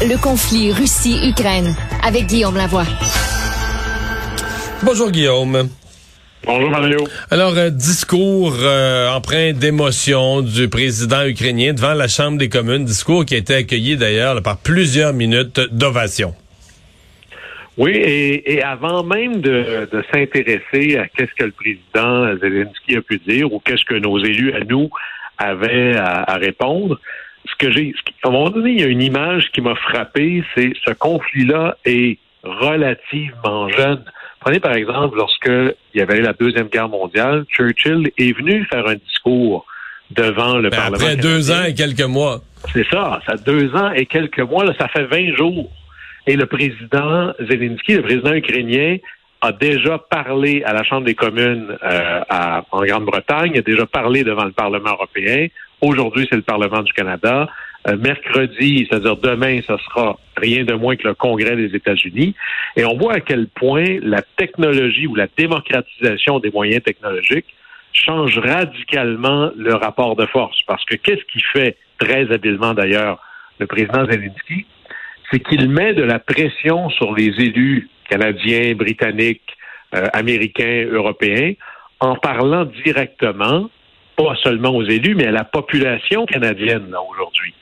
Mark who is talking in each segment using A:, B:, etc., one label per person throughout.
A: Le conflit Russie-Ukraine avec Guillaume Lavoie.
B: Bonjour Guillaume.
C: Bonjour Mario.
B: Alors, euh, discours euh, empreint d'émotion du président ukrainien devant la Chambre des communes, discours qui a été accueilli d'ailleurs par plusieurs minutes d'ovation.
C: Oui, et, avant même de, s'intéresser à qu'est-ce que le président Zelensky a pu dire ou qu'est-ce que nos élus à nous avaient à, répondre, ce que j'ai, à un moment donné, il y a une image qui m'a frappé, c'est ce conflit-là est relativement jeune. Prenez par exemple lorsque il y avait la deuxième guerre mondiale, Churchill est venu faire un discours devant le
B: ben,
C: Parlement.
B: Après deux ans et quelques mois.
C: C'est ça, ça deux ans et quelques mois, là, ça fait 20 jours. Et le président Zelensky, le président ukrainien, a déjà parlé à la Chambre des communes euh, en Grande-Bretagne, a déjà parlé devant le Parlement européen. Aujourd'hui, c'est le Parlement du Canada. Euh, mercredi, c'est-à-dire demain, ce sera rien de moins que le Congrès des États-Unis. Et on voit à quel point la technologie ou la démocratisation des moyens technologiques change radicalement le rapport de force. Parce que qu'est-ce qui fait très habilement d'ailleurs le président Zelensky? c'est qu'il met de la pression sur les élus canadiens, britanniques, euh, américains, européens, en parlant directement, pas seulement aux élus, mais à la population canadienne aujourd'hui.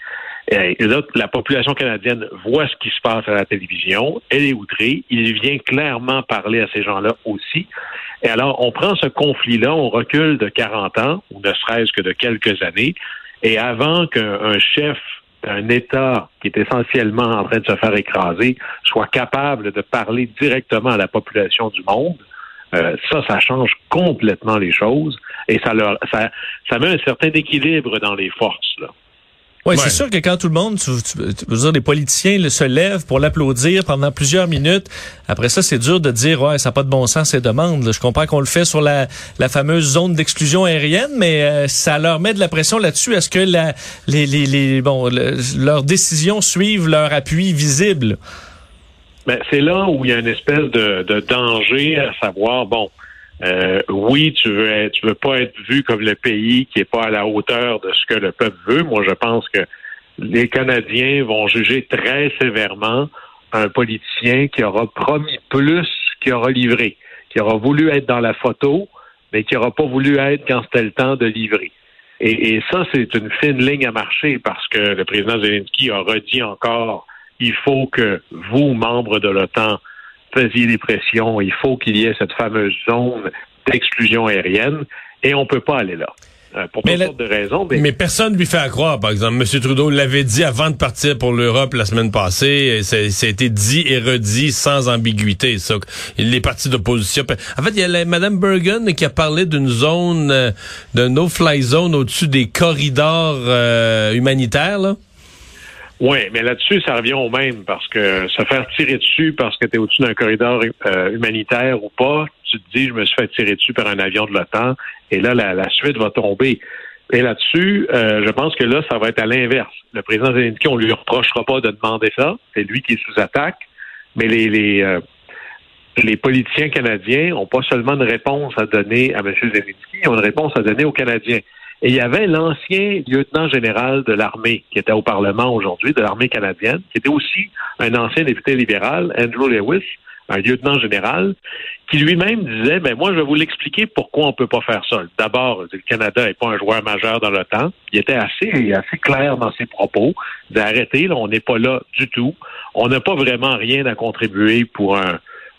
C: Là, la population canadienne voit ce qui se passe à la télévision, elle est outrée, il vient clairement parler à ces gens-là aussi. Et alors, on prend ce conflit-là, on recule de 40 ans, ou ne serait-ce que de quelques années, et avant qu'un chef un État qui est essentiellement en train de se faire écraser soit capable de parler directement à la population du monde, euh, ça, ça change complètement les choses et ça, leur, ça, ça met un certain équilibre dans les forces. Là.
D: Oui, c'est sûr que quand tout le monde, tu, veux dire, les politiciens se lèvent pour l'applaudir pendant plusieurs minutes, après ça, c'est dur de dire, ouais, ça n'a pas de bon sens ces demandes. Je comprends qu'on le fait sur la, la fameuse zone d'exclusion aérienne, mais euh, ça leur met de la pression là-dessus. Est-ce que la, les, les, les bon, leurs décisions suivent leur appui visible?
C: Ben, c'est là où il y a une espèce de, de danger à savoir, bon, euh, oui, tu veux tu veux pas être vu comme le pays qui est pas à la hauteur de ce que le peuple veut. Moi, je pense que les Canadiens vont juger très sévèrement un politicien qui aura promis plus qu'il aura livré, qui aura voulu être dans la photo, mais qui aura pas voulu être quand c'était le temps de livrer. Et, et ça, c'est une fine ligne à marcher parce que le président Zelensky a redit encore il faut que vous, membres de l'OTAN, faisiez des pressions. Il faut qu'il y ait cette fameuse zone d'exclusion aérienne et on ne peut pas aller là. Euh, pour toutes sortes de raisons.
B: Mais... personne ne lui fait à croire, par exemple. M. Trudeau l'avait dit avant de partir pour l'Europe la semaine passée. Ça, a été dit et redit sans ambiguïté. Ça. Les partis d'opposition. En fait, il y a Mme Bergen qui a parlé d'une zone, euh, d'un no-fly zone au-dessus des corridors euh, humanitaires. Là.
C: Oui, mais là-dessus, ça revient au même parce que se faire tirer dessus parce que tu es au-dessus d'un corridor euh, humanitaire ou pas, tu te dis, je me suis fait tirer dessus par un avion de l'OTAN et là, la, suite va tomber. Et là-dessus, euh, je pense que là, ça va être à l'inverse. Le président Zelensky, on lui reprochera pas de demander ça. C'est lui qui est sous attaque. Mais les, les, euh, les politiciens canadiens ont pas seulement une réponse à donner à M. Zelensky, ils ont une réponse à donner aux Canadiens. Et il y avait l'ancien lieutenant général de l'armée qui était au Parlement aujourd'hui, de l'armée canadienne, qui était aussi un ancien député libéral, Andrew Lewis, un lieutenant général, qui lui-même disait, ben moi, je vais vous l'expliquer pourquoi on peut pas faire ça. D'abord, le Canada n'est pas un joueur majeur dans temps. Il était assez, assez clair dans ses propos. Là, on n'est pas là du tout. On n'a pas vraiment rien à contribuer pour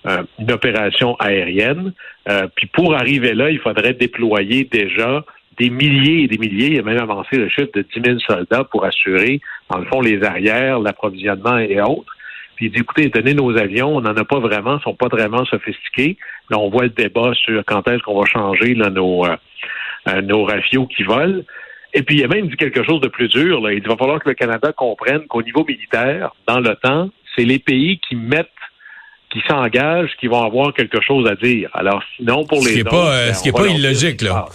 C: une opération aérienne. Euh, puis pour arriver là, il faudrait déployer déjà des milliers et des milliers, il a même avancé le chiffre de 10 000 soldats pour assurer, dans le fond, les arrières, l'approvisionnement et autres. Puis il dit, écoutez, donnez nos avions, on n'en a pas vraiment, ils sont pas vraiment sophistiqués. Là, on voit le débat sur quand est-ce qu'on va changer là, nos, euh, euh, nos rafios qui volent. Et puis, il a même dit quelque chose de plus dur. Là. Il dit, il va falloir que le Canada comprenne qu'au niveau militaire, dans l'OTAN, c'est les pays qui mettent qui s'engagent qui vont avoir quelque chose à dire. Alors, sinon, pour les
B: autres... Pas, euh, ben, ce qui n'est pas illogique, là.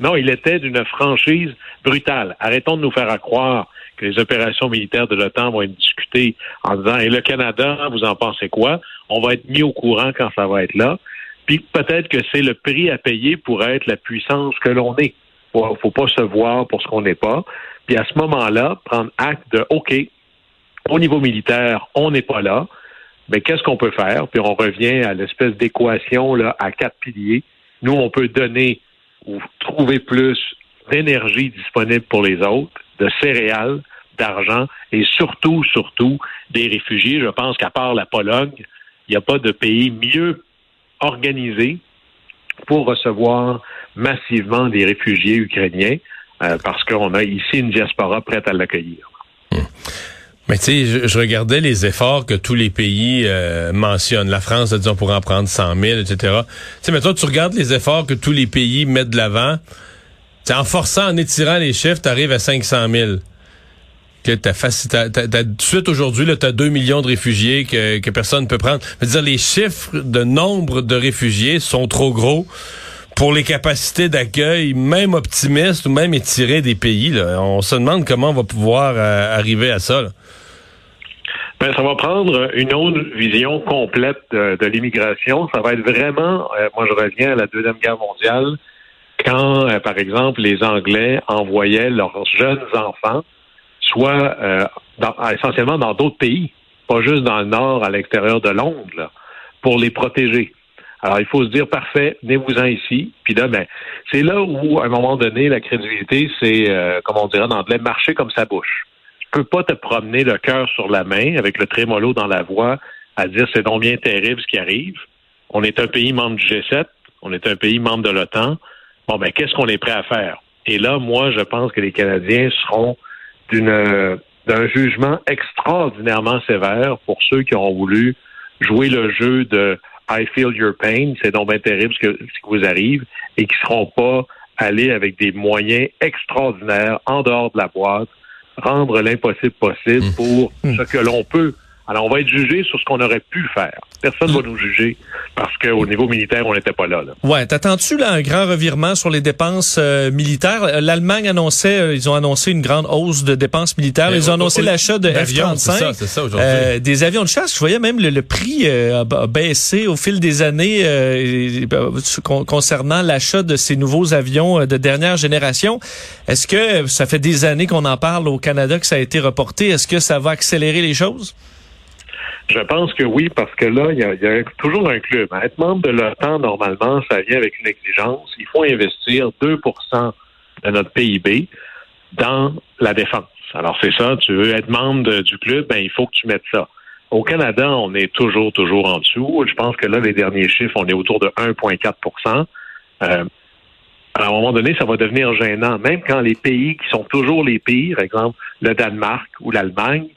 C: Non, il était d'une franchise brutale. Arrêtons de nous faire croire que les opérations militaires de l'OTAN vont être discutées en disant Et le Canada, vous en pensez quoi? On va être mis au courant quand ça va être là. Puis peut-être que c'est le prix à payer pour être la puissance que l'on est. Faut, faut pas se voir pour ce qu'on n'est pas. Puis à ce moment-là, prendre acte de OK, Au niveau militaire, on n'est pas là. Mais qu'est-ce qu'on peut faire? Puis on revient à l'espèce d'équation à quatre piliers. Nous, on peut donner ou trouver plus d'énergie disponible pour les autres, de céréales, d'argent et surtout, surtout des réfugiés. Je pense qu'à part la Pologne, il n'y a pas de pays mieux organisé pour recevoir massivement des réfugiés ukrainiens euh, parce qu'on a ici une diaspora prête à l'accueillir.
B: Hmm. Mais tu sais, je, regardais les efforts que tous les pays euh, mentionnent. La France, disons, pour en prendre 100 000, etc. Tu sais, maintenant, tu regardes les efforts que tous les pays mettent de l'avant. En forçant, en étirant les chiffres, tu arrives à 500 000 que t'as tout de suite aujourd'hui, tu as 2 millions de réfugiés que, que personne ne peut prendre. Je veux dire, les chiffres de nombre de réfugiés sont trop gros pour les capacités d'accueil, même optimistes ou même étirés des pays. Là. On se demande comment on va pouvoir euh, arriver à ça.
C: Ben, ça va prendre une autre vision complète de, l'immigration. Ça va être vraiment, euh, moi je reviens à la Deuxième Guerre mondiale, quand, euh, par exemple, les Anglais envoyaient leurs jeunes enfants soit euh, essentiellement dans d'autres pays, pas juste dans le nord, à l'extérieur de Londres, pour les protéger. Alors, il faut se dire, parfait, venez-vous-en ici. Puis là, ben, c'est là où, à un moment donné, la crédibilité, c'est, euh, comme on dirait en anglais, marcher comme sa bouche. Peux pas te promener le cœur sur la main, avec le trémolo dans la voix, à dire c'est donc bien terrible ce qui arrive. On est un pays membre du G7, on est un pays membre de l'OTAN. Bon, ben, qu'est-ce qu'on est prêt à faire? Et là, moi, je pense que les Canadiens seront d'un jugement extraordinairement sévère pour ceux qui ont voulu jouer le jeu de I feel your pain, c'est donc bien terrible ce, qui vous arrive, et qui seront pas allés avec des moyens extraordinaires en dehors de la boîte, rendre l'impossible possible mmh. pour mmh. ce que l'on peut alors, on va être jugé sur ce qu'on aurait pu faire. Personne ne va nous juger parce qu'au niveau militaire, on n'était pas là. là.
D: Ouais, t'attends-tu là un grand revirement sur les dépenses euh, militaires? L'Allemagne annonçait, euh, ils ont annoncé une grande hausse de dépenses militaires. Ils ont annoncé l'achat de F-35,
B: c'est ça, euh,
D: des avions de chasse. Je voyais même le, prix a baissé au fil des années concernant l'achat de ces nouveaux avions de dernière génération. Est-ce que ça fait des années qu'on en parle au Canada que ça a été reporté? Est-ce que ça va accélérer les choses?
C: Je pense que oui, parce que là, il y a, toujours un club. Être membre de l'OTAN, normalement, ça vient avec une exigence. Il faut investir 2% de notre PIB dans la défense. Alors, c'est ça, tu veux être membre du club, ben, il faut que tu mettes ça. Au Canada, on est toujours, toujours en dessous. Je pense que là, les derniers chiffres, on est autour de 1,4% euh, à un moment donné, ça va devenir gênant. Même quand les pays qui sont toujours les pires, par exemple le Danemark ou l'Allemagne,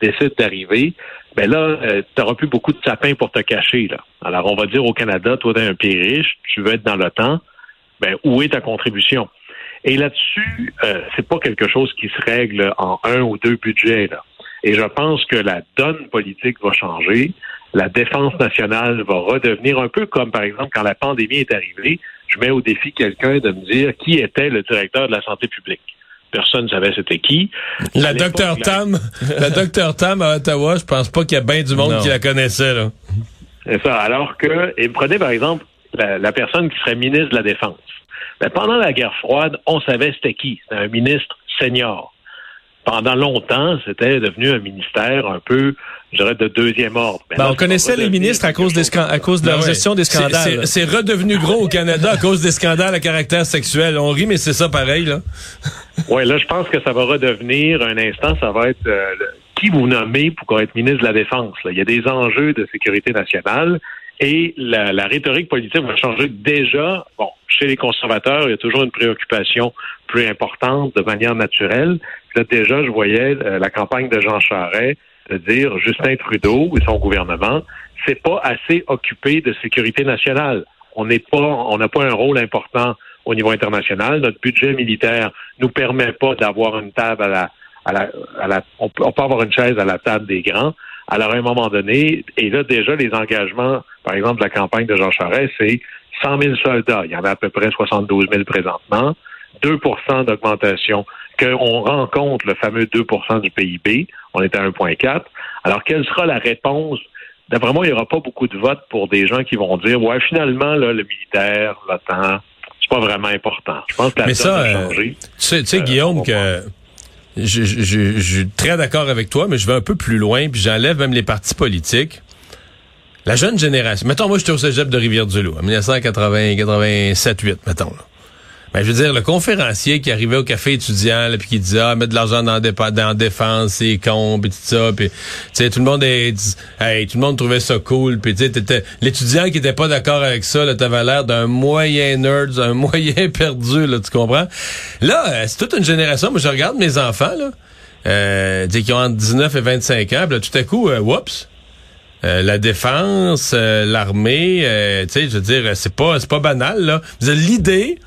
C: décident d'arriver, ben là, euh, tu n'auras plus beaucoup de sapins pour te cacher. Là. Alors, on va dire au Canada, toi, tu es un pays riche, tu veux être dans l'OTAN, ben, où est ta contribution? Et là-dessus, euh, c'est pas quelque chose qui se règle en un ou deux budgets. Là. Et je pense que la donne politique va changer. La défense nationale va redevenir un peu comme, par exemple, quand la pandémie est arrivée, je mets au défi quelqu'un de me dire qui était le directeur de la santé publique personne ne savait c'était qui.
B: La docteur Tam, la docteur Tam à Ottawa, je pense pas qu'il y a bien du monde qui la connaissait là.
C: C'est ça. Alors que, et prenez par exemple la, personne qui serait ministre de la Défense. Ben, pendant la guerre froide, on savait c'était qui. C'était un ministre senior. Pendant longtemps, c'était devenu un ministère un peu je dirais, de deuxième ordre.
D: Ben, on connaissait les ministres à cause, des à cause de leur ben gestion des scandales.
B: C'est redevenu gros au Canada à cause des scandales à caractère sexuel. On rit, mais c'est ça pareil. là.
C: oui, là, je pense que ça va redevenir, un instant, ça va être euh, qui vous nommez pour être ministre de la Défense. Là? Il y a des enjeux de sécurité nationale et la, la rhétorique politique va changer déjà. Bon, chez les conservateurs, il y a toujours une préoccupation plus importante de manière naturelle. Là, déjà, je voyais euh, la campagne de Jean Charest de dire Justin Trudeau et son gouvernement, c'est pas assez occupé de sécurité nationale. On n'est pas, on n'a pas un rôle important au niveau international. Notre budget militaire nous permet pas d'avoir une table à la, à la, à la on, peut, avoir une chaise à la table des grands. Alors, à un moment donné, et là, déjà, les engagements, par exemple, de la campagne de Jean Charest, c'est 100 000 soldats. Il y en a à peu près 72 000 présentement. 2% d'augmentation, qu'on rencontre le fameux 2% du PIB, on est à 1,4. Alors, quelle sera la réponse? D'après moi, il n'y aura pas beaucoup de votes pour des gens qui vont dire, ouais, finalement, là, le militaire, l'OTAN, c'est pas vraiment important. Je pense que la
B: Mais ça, euh, tu sais, tu sais Guillaume, que je, je, suis très d'accord avec toi, mais je vais un peu plus loin, puis j'enlève même les partis politiques. La jeune génération. Mettons, moi, j'étais au cégep de Rivière-du-Loup, en 1987-8, mettons. Là. Ben, je veux dire, le conférencier qui arrivait au café étudiant, puis qui disait, ah, mettre de l'argent dans, dans défense, c'est con, puis tout ça, puis, tu sais, tout le monde est, hey, tout le monde trouvait ça cool, puis tu sais, l'étudiant qui était pas d'accord avec ça, là, t'avais l'air d'un moyen nerd, d'un moyen perdu, là, tu comprends? Là, euh, c'est toute une génération, moi, je regarde mes enfants, là, euh, qui ont entre 19 et 25 ans, puis là, tout à coup, euh, whoops, euh, la défense, l'armée, tu sais, je veux dire, c'est pas, c'est pas banal, là. L'idée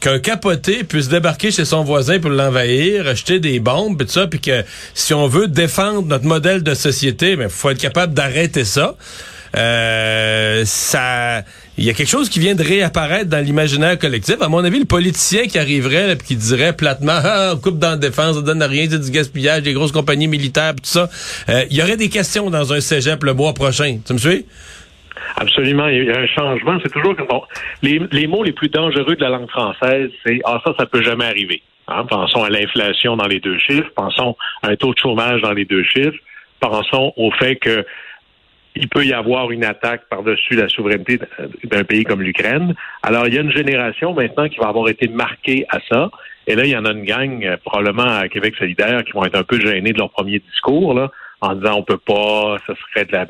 B: qu'un capoté puisse débarquer chez son voisin pour l'envahir, acheter des bombes, et tout ça, puis que si on veut défendre notre modèle de société, ben faut être capable d'arrêter ça. Euh, ça, il y a quelque chose qui vient de réapparaître dans l'imaginaire collectif. À mon avis, le politicien qui arriverait et qui dirait platement, ah, on coupe dans la défense, on donne rien, c'est du gaspillage, des grosses compagnies militaires, tout ça. Euh, il y aurait des questions dans un cégep le mois prochain. Tu me suis?
C: Absolument, il y a un changement. C'est toujours bon, les, les, mots les plus dangereux de la langue française, c'est ah ça, ça peut jamais arriver. Hein? Pensons à l'inflation dans les deux chiffres, pensons à un taux de chômage dans les deux chiffres, pensons au fait que il peut y avoir une attaque par-dessus la souveraineté d'un pays comme l'Ukraine. Alors, il y a une génération maintenant qui va avoir été marquée à ça. Et là, il y en a une gang, euh, probablement à Québec solidaire, qui vont être un peu gênés de leur premier discours, là, en disant on peut pas, ce serait de la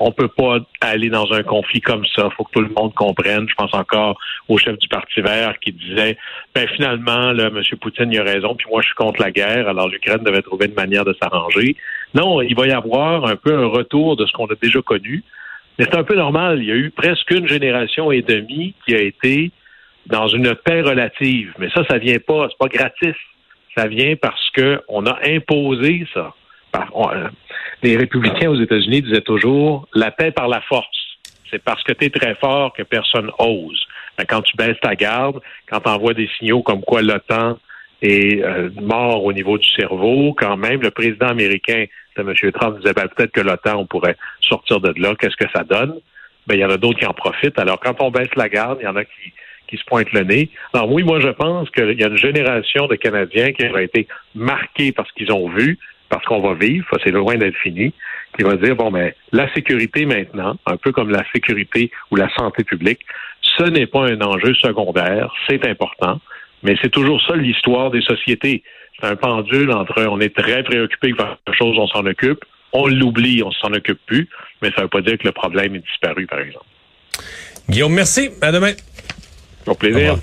C: on peut pas aller dans un conflit comme ça. Faut que tout le monde comprenne. Je pense encore au chef du Parti Vert qui disait ben finalement, là, M. Poutine a raison, puis moi je suis contre la guerre, alors l'Ukraine devait trouver une manière de s'arranger. Non, il va y avoir un peu un retour de ce qu'on a déjà connu. Mais c'est un peu normal. Il y a eu presque une génération et demie qui a été dans une paix relative. Mais ça, ça vient pas, c'est pas gratis. Ça vient parce que on a imposé ça. Euh, les républicains aux États-Unis disaient toujours la paix par la force. C'est parce que tu es très fort que personne ose. quand tu baisses ta garde, quand tu envoies des signaux comme quoi l'OTAN est euh, mort au niveau du cerveau, quand même le président américain, M. Trump, disait ben, peut-être que l'OTAN, on pourrait sortir de là, qu'est-ce que ça donne? Ben, il y en a d'autres qui en profitent. Alors, quand on baisse la garde, il y en a qui, qui se pointent le nez. Alors oui, moi je pense qu'il y a une génération de Canadiens qui a été marqués par ce qu'ils ont vu, parce qu'on va vivre, c'est loin d'être fini, qui va dire, bon, mais la sécurité maintenant, un peu comme la sécurité ou la santé publique, ce n'est pas un enjeu secondaire, c'est important, mais c'est toujours ça l'histoire des sociétés. C'est un pendule entre on est très préoccupé par quelque chose, on s'en occupe, on l'oublie, on s'en occupe plus, mais ça ne veut pas dire que le problème est disparu, par exemple.
B: Guillaume, merci. À demain.
C: Au plaisir.